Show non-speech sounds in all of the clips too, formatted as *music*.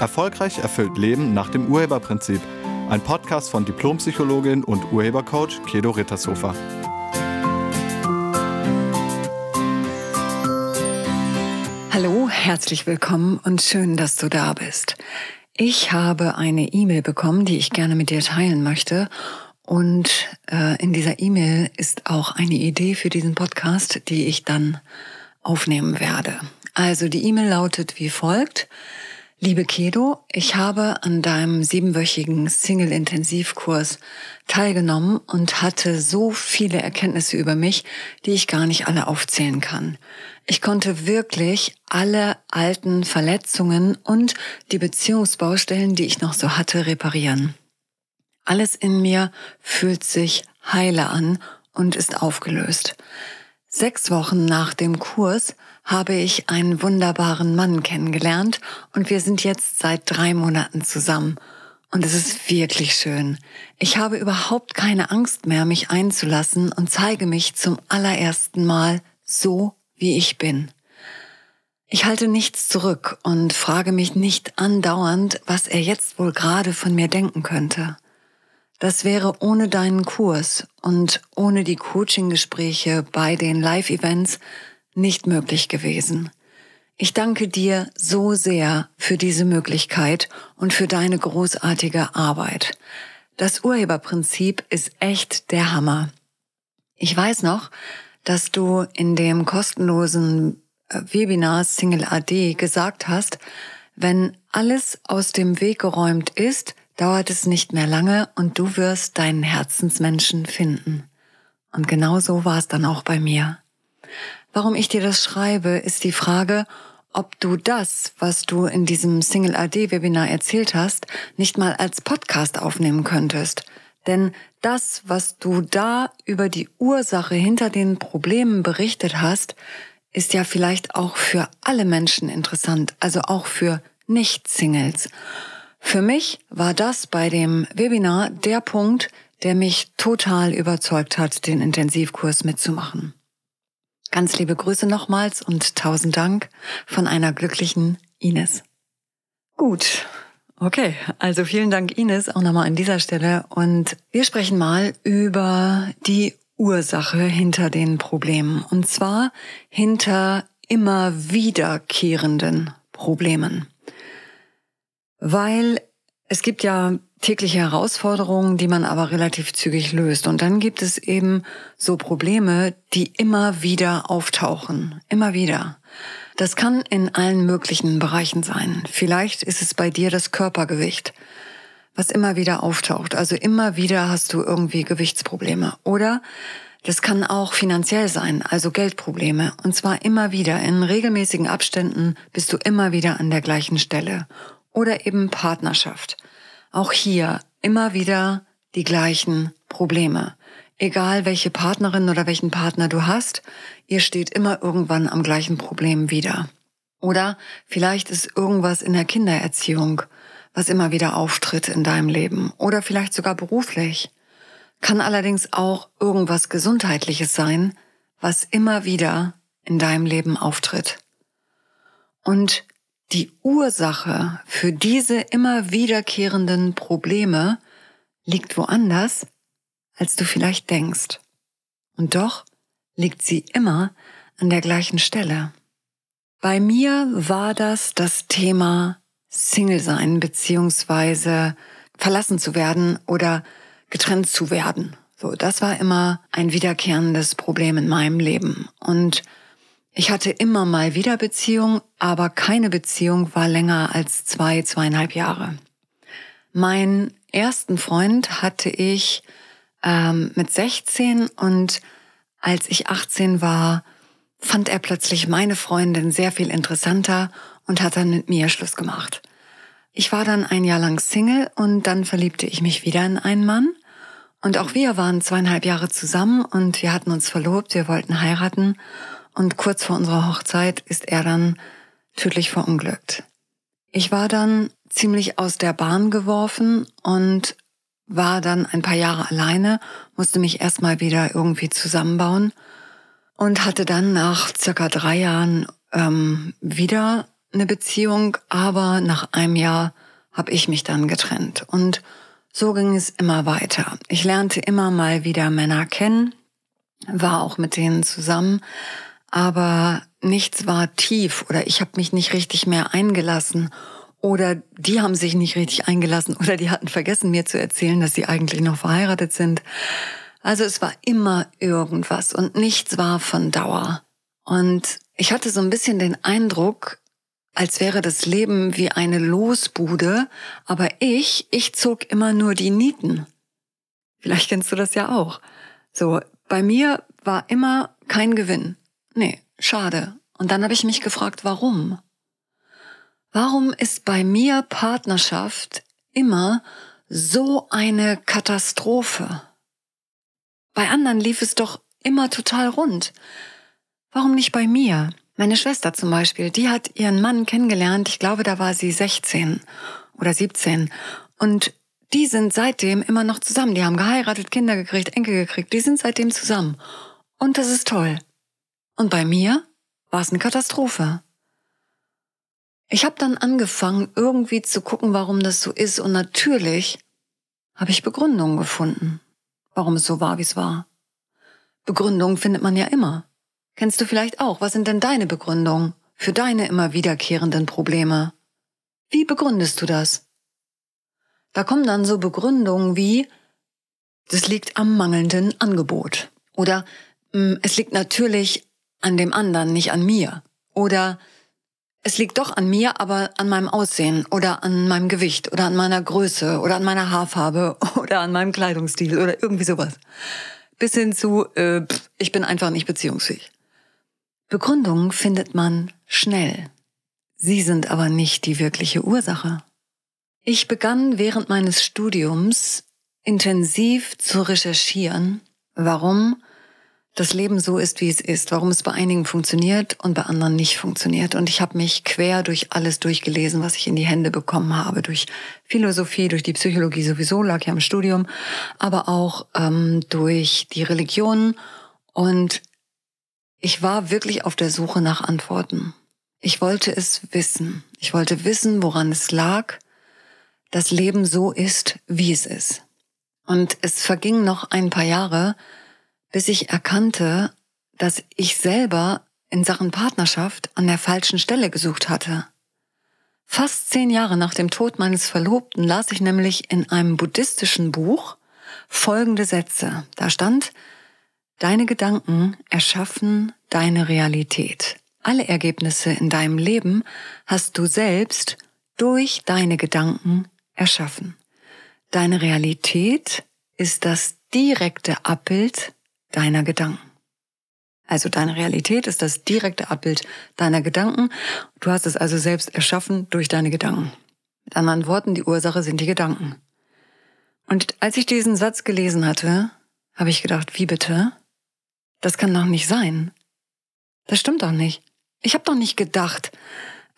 Erfolgreich erfüllt Leben nach dem Urheberprinzip. Ein Podcast von Diplompsychologin und Urhebercoach Kedo Rittershofer. Hallo, herzlich willkommen und schön, dass du da bist. Ich habe eine E-Mail bekommen, die ich gerne mit dir teilen möchte. Und äh, in dieser E-Mail ist auch eine Idee für diesen Podcast, die ich dann aufnehmen werde. Also die E-Mail lautet wie folgt. Liebe Kedo, ich habe an deinem siebenwöchigen Single-Intensivkurs teilgenommen und hatte so viele Erkenntnisse über mich, die ich gar nicht alle aufzählen kann. Ich konnte wirklich alle alten Verletzungen und die Beziehungsbaustellen, die ich noch so hatte, reparieren. Alles in mir fühlt sich heile an und ist aufgelöst. Sechs Wochen nach dem Kurs habe ich einen wunderbaren Mann kennengelernt und wir sind jetzt seit drei Monaten zusammen. Und es ist wirklich schön. Ich habe überhaupt keine Angst mehr, mich einzulassen und zeige mich zum allerersten Mal so, wie ich bin. Ich halte nichts zurück und frage mich nicht andauernd, was er jetzt wohl gerade von mir denken könnte. Das wäre ohne deinen Kurs und ohne die Coaching-Gespräche bei den Live-Events nicht möglich gewesen. Ich danke dir so sehr für diese Möglichkeit und für deine großartige Arbeit. Das Urheberprinzip ist echt der Hammer. Ich weiß noch, dass du in dem kostenlosen äh, Webinar Single AD gesagt hast, wenn alles aus dem Weg geräumt ist, dauert es nicht mehr lange und du wirst deinen Herzensmenschen finden. Und genau so war es dann auch bei mir. Warum ich dir das schreibe, ist die Frage, ob du das, was du in diesem Single AD Webinar erzählt hast, nicht mal als Podcast aufnehmen könntest. Denn das, was du da über die Ursache hinter den Problemen berichtet hast, ist ja vielleicht auch für alle Menschen interessant, also auch für Nicht-Singles. Für mich war das bei dem Webinar der Punkt, der mich total überzeugt hat, den Intensivkurs mitzumachen. Ganz liebe Grüße nochmals und tausend Dank von einer glücklichen Ines. Gut. Okay, also vielen Dank Ines auch nochmal an dieser Stelle und wir sprechen mal über die Ursache hinter den Problemen und zwar hinter immer wiederkehrenden Problemen weil es gibt ja tägliche Herausforderungen, die man aber relativ zügig löst. Und dann gibt es eben so Probleme, die immer wieder auftauchen. Immer wieder. Das kann in allen möglichen Bereichen sein. Vielleicht ist es bei dir das Körpergewicht, was immer wieder auftaucht. Also immer wieder hast du irgendwie Gewichtsprobleme. Oder das kann auch finanziell sein, also Geldprobleme. Und zwar immer wieder. In regelmäßigen Abständen bist du immer wieder an der gleichen Stelle oder eben Partnerschaft. Auch hier immer wieder die gleichen Probleme. Egal welche Partnerin oder welchen Partner du hast, ihr steht immer irgendwann am gleichen Problem wieder. Oder vielleicht ist irgendwas in der Kindererziehung, was immer wieder auftritt in deinem Leben. Oder vielleicht sogar beruflich. Kann allerdings auch irgendwas Gesundheitliches sein, was immer wieder in deinem Leben auftritt. Und die Ursache für diese immer wiederkehrenden Probleme liegt woanders, als du vielleicht denkst. Und doch liegt sie immer an der gleichen Stelle. Bei mir war das das Thema Single sein beziehungsweise verlassen zu werden oder getrennt zu werden. So, das war immer ein wiederkehrendes Problem in meinem Leben. Und ich hatte immer mal wieder Beziehung, aber keine Beziehung war länger als zwei, zweieinhalb Jahre. Meinen ersten Freund hatte ich ähm, mit 16 und als ich 18 war, fand er plötzlich meine Freundin sehr viel interessanter und hat dann mit mir Schluss gemacht. Ich war dann ein Jahr lang Single und dann verliebte ich mich wieder in einen Mann. Und auch wir waren zweieinhalb Jahre zusammen und wir hatten uns verlobt, wir wollten heiraten. Und kurz vor unserer Hochzeit ist er dann tödlich verunglückt. Ich war dann ziemlich aus der Bahn geworfen und war dann ein paar Jahre alleine, musste mich erstmal wieder irgendwie zusammenbauen und hatte dann nach circa drei Jahren ähm, wieder eine Beziehung, aber nach einem Jahr habe ich mich dann getrennt. Und so ging es immer weiter. Ich lernte immer mal wieder Männer kennen, war auch mit denen zusammen, aber nichts war tief oder ich habe mich nicht richtig mehr eingelassen oder die haben sich nicht richtig eingelassen oder die hatten vergessen mir zu erzählen, dass sie eigentlich noch verheiratet sind. Also es war immer irgendwas und nichts war von Dauer. Und ich hatte so ein bisschen den Eindruck, als wäre das Leben wie eine Losbude, aber ich, ich zog immer nur die Nieten. Vielleicht kennst du das ja auch. So, bei mir war immer kein Gewinn. Nee, schade. Und dann habe ich mich gefragt, warum? Warum ist bei mir Partnerschaft immer so eine Katastrophe? Bei anderen lief es doch immer total rund. Warum nicht bei mir? Meine Schwester zum Beispiel, die hat ihren Mann kennengelernt, ich glaube, da war sie 16 oder 17. Und die sind seitdem immer noch zusammen. Die haben geheiratet, Kinder gekriegt, Enkel gekriegt. Die sind seitdem zusammen. Und das ist toll. Und bei mir war es eine Katastrophe. Ich habe dann angefangen, irgendwie zu gucken, warum das so ist. Und natürlich habe ich Begründungen gefunden, warum es so war, wie es war. Begründungen findet man ja immer. Kennst du vielleicht auch? Was sind denn deine Begründungen für deine immer wiederkehrenden Probleme? Wie begründest du das? Da kommen dann so Begründungen wie, das liegt am mangelnden Angebot. Oder hm, es liegt natürlich an dem anderen, nicht an mir. Oder es liegt doch an mir, aber an meinem Aussehen oder an meinem Gewicht oder an meiner Größe oder an meiner Haarfarbe *laughs* oder an meinem Kleidungsstil oder irgendwie sowas. Bis hin zu, äh, ich bin einfach nicht beziehungsfähig. Begründungen findet man schnell. Sie sind aber nicht die wirkliche Ursache. Ich begann während meines Studiums intensiv zu recherchieren, warum das Leben so ist, wie es ist, warum es bei einigen funktioniert und bei anderen nicht funktioniert. Und ich habe mich quer durch alles durchgelesen, was ich in die Hände bekommen habe, durch Philosophie, durch die Psychologie sowieso, lag ja im Studium, aber auch ähm, durch die Religion. Und ich war wirklich auf der Suche nach Antworten. Ich wollte es wissen. Ich wollte wissen, woran es lag, das Leben so ist, wie es ist. Und es verging noch ein paar Jahre, bis ich erkannte, dass ich selber in Sachen Partnerschaft an der falschen Stelle gesucht hatte. Fast zehn Jahre nach dem Tod meines Verlobten las ich nämlich in einem buddhistischen Buch folgende Sätze. Da stand, Deine Gedanken erschaffen deine Realität. Alle Ergebnisse in deinem Leben hast du selbst durch deine Gedanken erschaffen. Deine Realität ist das direkte Abbild deiner Gedanken. Also deine Realität ist das direkte Abbild deiner Gedanken. Du hast es also selbst erschaffen durch deine Gedanken. Mit anderen Worten, die Ursache sind die Gedanken. Und als ich diesen Satz gelesen hatte, habe ich gedacht, wie bitte? Das kann doch nicht sein. Das stimmt doch nicht. Ich habe doch nicht gedacht,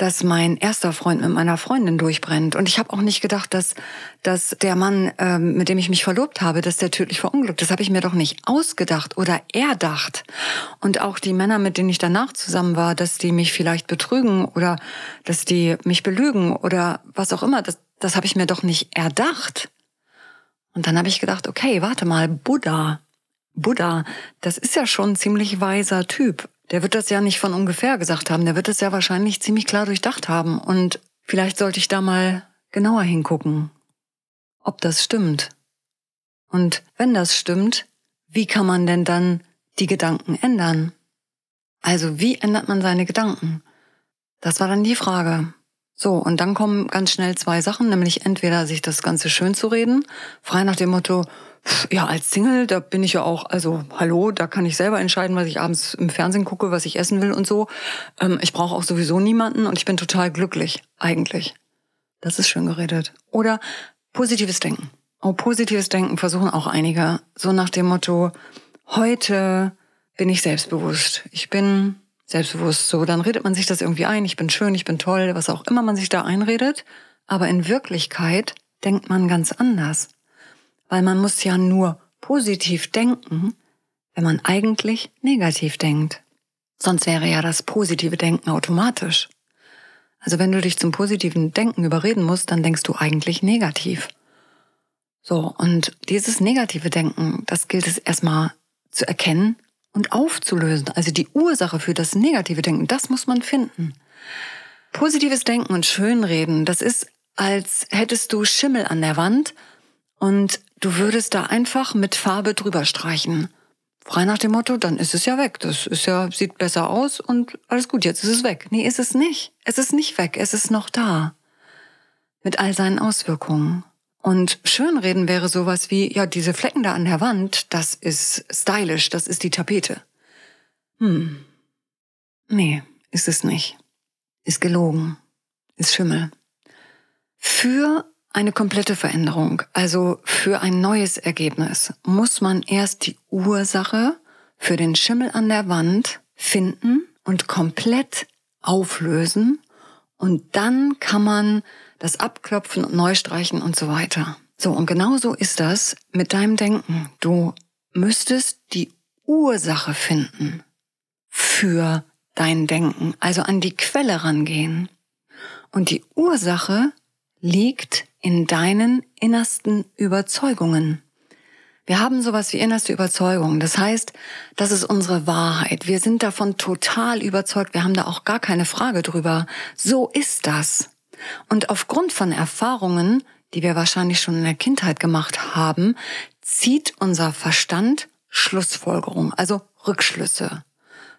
dass mein erster Freund mit meiner Freundin durchbrennt. Und ich habe auch nicht gedacht, dass, dass der Mann, ähm, mit dem ich mich verlobt habe, dass der tödlich verunglückt. Das habe ich mir doch nicht ausgedacht oder erdacht. Und auch die Männer, mit denen ich danach zusammen war, dass die mich vielleicht betrügen oder dass die mich belügen oder was auch immer, das, das habe ich mir doch nicht erdacht. Und dann habe ich gedacht, okay, warte mal, Buddha, Buddha, das ist ja schon ein ziemlich weiser Typ. Der wird das ja nicht von ungefähr gesagt haben, der wird das ja wahrscheinlich ziemlich klar durchdacht haben. Und vielleicht sollte ich da mal genauer hingucken, ob das stimmt. Und wenn das stimmt, wie kann man denn dann die Gedanken ändern? Also wie ändert man seine Gedanken? Das war dann die Frage. So, und dann kommen ganz schnell zwei Sachen, nämlich entweder sich das Ganze schön zu reden, frei nach dem Motto, ja, als Single, da bin ich ja auch, also hallo, da kann ich selber entscheiden, was ich abends im Fernsehen gucke, was ich essen will und so. Ähm, ich brauche auch sowieso niemanden und ich bin total glücklich, eigentlich. Das ist schön geredet. Oder positives Denken. Oh, positives Denken versuchen auch einige. So nach dem Motto, heute bin ich selbstbewusst. Ich bin selbstbewusst. So, dann redet man sich das irgendwie ein. Ich bin schön, ich bin toll, was auch immer man sich da einredet. Aber in Wirklichkeit denkt man ganz anders weil man muss ja nur positiv denken, wenn man eigentlich negativ denkt. Sonst wäre ja das positive Denken automatisch. Also wenn du dich zum positiven Denken überreden musst, dann denkst du eigentlich negativ. So, und dieses negative Denken, das gilt es erstmal zu erkennen und aufzulösen. Also die Ursache für das negative Denken, das muss man finden. Positives Denken und Schönreden, das ist, als hättest du Schimmel an der Wand und du würdest da einfach mit Farbe drüber streichen. Frei nach dem Motto, dann ist es ja weg. Das ist ja, sieht besser aus und alles gut, jetzt ist es weg. Nee, ist es nicht. Es ist nicht weg, es ist noch da. Mit all seinen Auswirkungen. Und Schönreden wäre sowas wie, ja, diese Flecken da an der Wand, das ist stylisch, das ist die Tapete. Hm. Nee, ist es nicht. Ist gelogen. Ist Schimmel. Für eine komplette Veränderung, also für ein neues Ergebnis, muss man erst die Ursache für den Schimmel an der Wand finden und komplett auflösen und dann kann man das abklopfen und neu streichen und so weiter. So, und genauso ist das mit deinem Denken. Du müsstest die Ursache finden für dein Denken, also an die Quelle rangehen. Und die Ursache liegt in deinen innersten Überzeugungen. Wir haben sowas wie innerste Überzeugung. Das heißt, das ist unsere Wahrheit. Wir sind davon total überzeugt. Wir haben da auch gar keine Frage drüber. So ist das. Und aufgrund von Erfahrungen, die wir wahrscheinlich schon in der Kindheit gemacht haben, zieht unser Verstand Schlussfolgerung, also Rückschlüsse.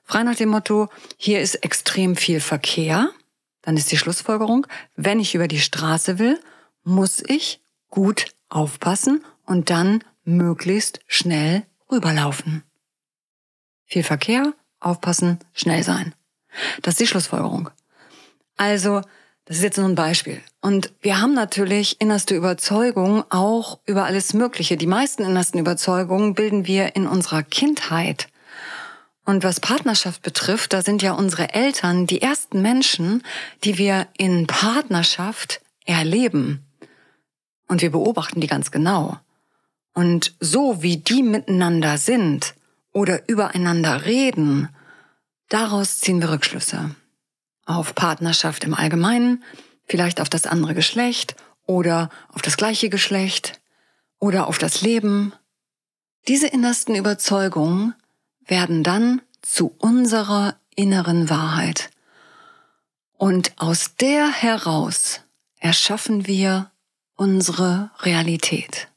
Frei nach dem Motto, hier ist extrem viel Verkehr, dann ist die Schlussfolgerung, wenn ich über die Straße will, muss ich gut aufpassen und dann möglichst schnell rüberlaufen. Viel Verkehr, aufpassen, schnell sein. Das ist die Schlussfolgerung. Also, das ist jetzt nur ein Beispiel. Und wir haben natürlich innerste Überzeugungen auch über alles Mögliche. Die meisten innersten Überzeugungen bilden wir in unserer Kindheit. Und was Partnerschaft betrifft, da sind ja unsere Eltern die ersten Menschen, die wir in Partnerschaft erleben. Und wir beobachten die ganz genau. Und so wie die miteinander sind oder übereinander reden, daraus ziehen wir Rückschlüsse. Auf Partnerschaft im Allgemeinen, vielleicht auf das andere Geschlecht oder auf das gleiche Geschlecht oder auf das Leben. Diese innersten Überzeugungen werden dann zu unserer inneren Wahrheit. Und aus der heraus erschaffen wir unsere Realität.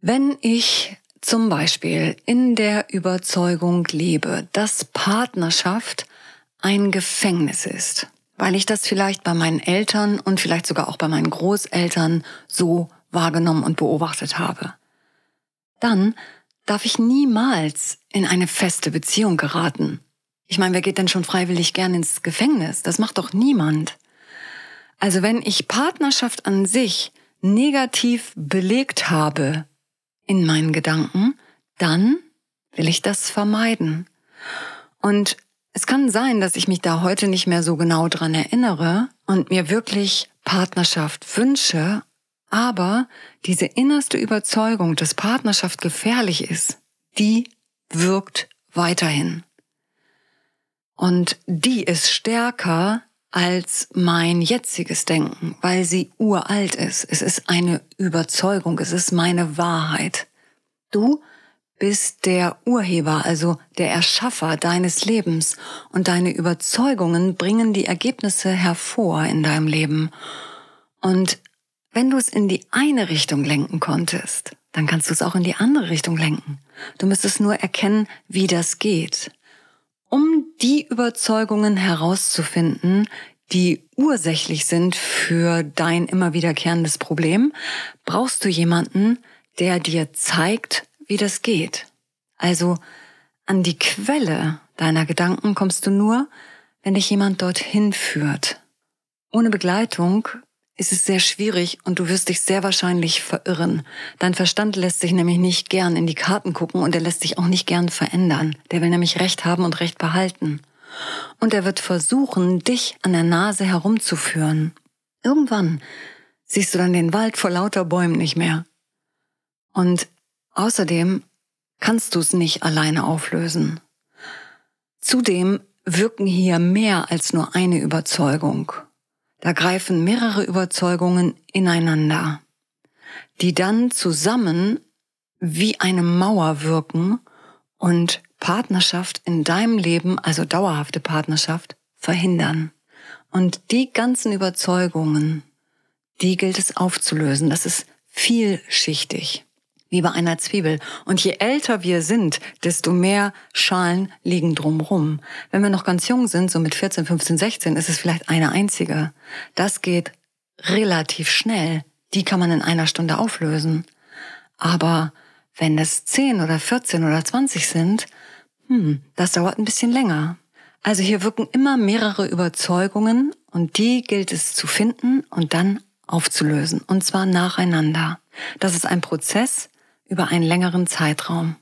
Wenn ich zum Beispiel in der Überzeugung lebe, dass Partnerschaft ein Gefängnis ist, weil ich das vielleicht bei meinen Eltern und vielleicht sogar auch bei meinen Großeltern so wahrgenommen und beobachtet habe, dann darf ich niemals in eine feste Beziehung geraten. Ich meine, wer geht denn schon freiwillig gern ins Gefängnis? Das macht doch niemand. Also wenn ich Partnerschaft an sich negativ belegt habe in meinen Gedanken, dann will ich das vermeiden. Und es kann sein, dass ich mich da heute nicht mehr so genau dran erinnere und mir wirklich Partnerschaft wünsche, aber diese innerste Überzeugung, dass Partnerschaft gefährlich ist, die wirkt weiterhin. Und die ist stärker als mein jetziges Denken, weil sie uralt ist. Es ist eine Überzeugung, es ist meine Wahrheit. Du bist der Urheber, also der Erschaffer deines Lebens und deine Überzeugungen bringen die Ergebnisse hervor in deinem Leben. Und wenn du es in die eine Richtung lenken konntest, dann kannst du es auch in die andere Richtung lenken. Du müsstest nur erkennen, wie das geht. Um die Überzeugungen herauszufinden, die ursächlich sind für dein immer wiederkehrendes Problem, brauchst du jemanden, der dir zeigt, wie das geht. Also an die Quelle deiner Gedanken kommst du nur, wenn dich jemand dorthin führt. Ohne Begleitung ist es sehr schwierig und du wirst dich sehr wahrscheinlich verirren. Dein Verstand lässt sich nämlich nicht gern in die Karten gucken und er lässt sich auch nicht gern verändern. Der will nämlich Recht haben und Recht behalten. Und er wird versuchen, dich an der Nase herumzuführen. Irgendwann siehst du dann den Wald vor lauter Bäumen nicht mehr. Und außerdem kannst du es nicht alleine auflösen. Zudem wirken hier mehr als nur eine Überzeugung. Da greifen mehrere Überzeugungen ineinander, die dann zusammen wie eine Mauer wirken und Partnerschaft in deinem Leben, also dauerhafte Partnerschaft, verhindern. Und die ganzen Überzeugungen, die gilt es aufzulösen. Das ist vielschichtig, wie bei einer Zwiebel. Und je älter wir sind, desto mehr Schalen liegen drumrum. Wenn wir noch ganz jung sind, so mit 14, 15, 16, ist es vielleicht eine einzige. Das geht relativ schnell. Die kann man in einer Stunde auflösen. Aber wenn es 10 oder 14 oder 20 sind, hm, das dauert ein bisschen länger. Also hier wirken immer mehrere Überzeugungen und die gilt es zu finden und dann aufzulösen. Und zwar nacheinander. Das ist ein Prozess über einen längeren Zeitraum.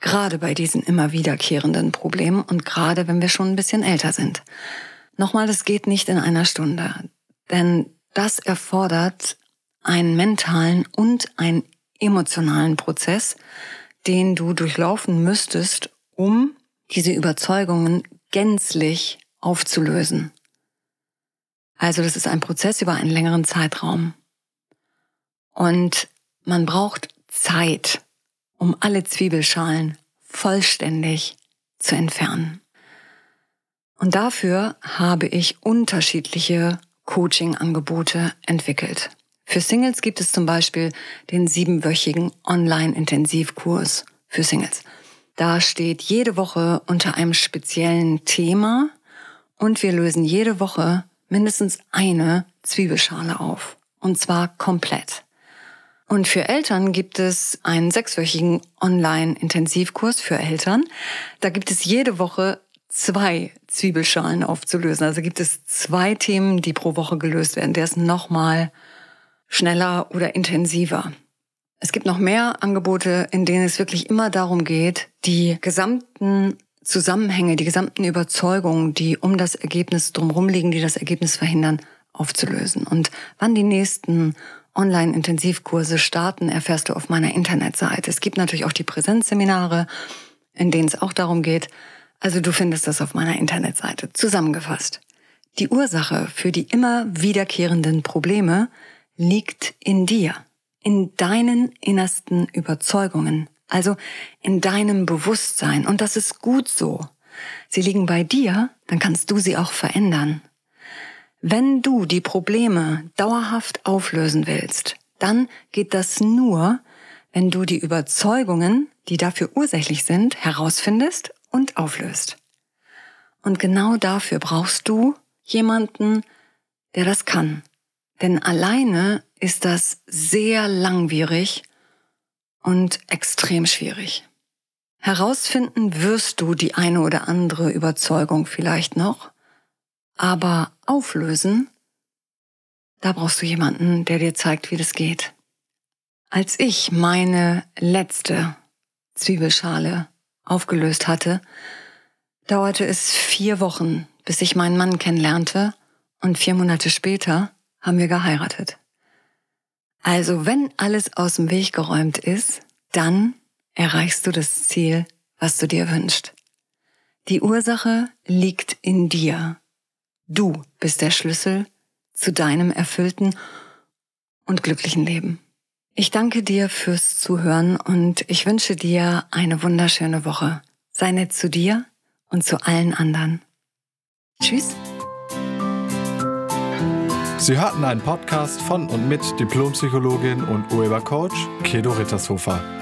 Gerade bei diesen immer wiederkehrenden Problemen und gerade wenn wir schon ein bisschen älter sind. Nochmal, das geht nicht in einer Stunde. Denn das erfordert einen mentalen und einen emotionalen Prozess, den du durchlaufen müsstest, um diese Überzeugungen gänzlich aufzulösen. Also das ist ein Prozess über einen längeren Zeitraum. Und man braucht Zeit, um alle Zwiebelschalen vollständig zu entfernen. Und dafür habe ich unterschiedliche Coaching-Angebote entwickelt. Für Singles gibt es zum Beispiel den siebenwöchigen Online-Intensivkurs für Singles. Da steht jede Woche unter einem speziellen Thema und wir lösen jede Woche mindestens eine Zwiebelschale auf. Und zwar komplett. Und für Eltern gibt es einen sechswöchigen Online-Intensivkurs für Eltern. Da gibt es jede Woche zwei Zwiebelschalen aufzulösen. Also gibt es zwei Themen, die pro Woche gelöst werden. Der ist nochmal schneller oder intensiver. Es gibt noch mehr Angebote, in denen es wirklich immer darum geht, die gesamten Zusammenhänge, die gesamten Überzeugungen, die um das Ergebnis drumherum liegen, die das Ergebnis verhindern, aufzulösen. Und wann die nächsten Online-Intensivkurse starten, erfährst du auf meiner Internetseite. Es gibt natürlich auch die Präsenzseminare, in denen es auch darum geht. Also du findest das auf meiner Internetseite. Zusammengefasst. Die Ursache für die immer wiederkehrenden Probleme liegt in dir, in deinen innersten Überzeugungen, also in deinem Bewusstsein. Und das ist gut so. Sie liegen bei dir, dann kannst du sie auch verändern. Wenn du die Probleme dauerhaft auflösen willst, dann geht das nur, wenn du die Überzeugungen, die dafür ursächlich sind, herausfindest und auflöst. Und genau dafür brauchst du jemanden, der das kann, denn alleine ist das sehr langwierig und extrem schwierig. Herausfinden wirst du die eine oder andere Überzeugung vielleicht noch, aber auflösen, da brauchst du jemanden, der dir zeigt, wie das geht. Als ich meine letzte Zwiebelschale aufgelöst hatte, dauerte es vier Wochen, bis ich meinen Mann kennenlernte und vier Monate später haben wir geheiratet. Also wenn alles aus dem Weg geräumt ist, dann erreichst du das Ziel, was du dir wünschst. Die Ursache liegt in dir. Du bist der Schlüssel zu deinem erfüllten und glücklichen Leben. Ich danke dir fürs Zuhören und ich wünsche dir eine wunderschöne Woche. Sei nett zu dir und zu allen anderen. Tschüss. Sie hörten einen Podcast von und mit Diplompsychologin und Urhebercoach Kedo Rittershofer.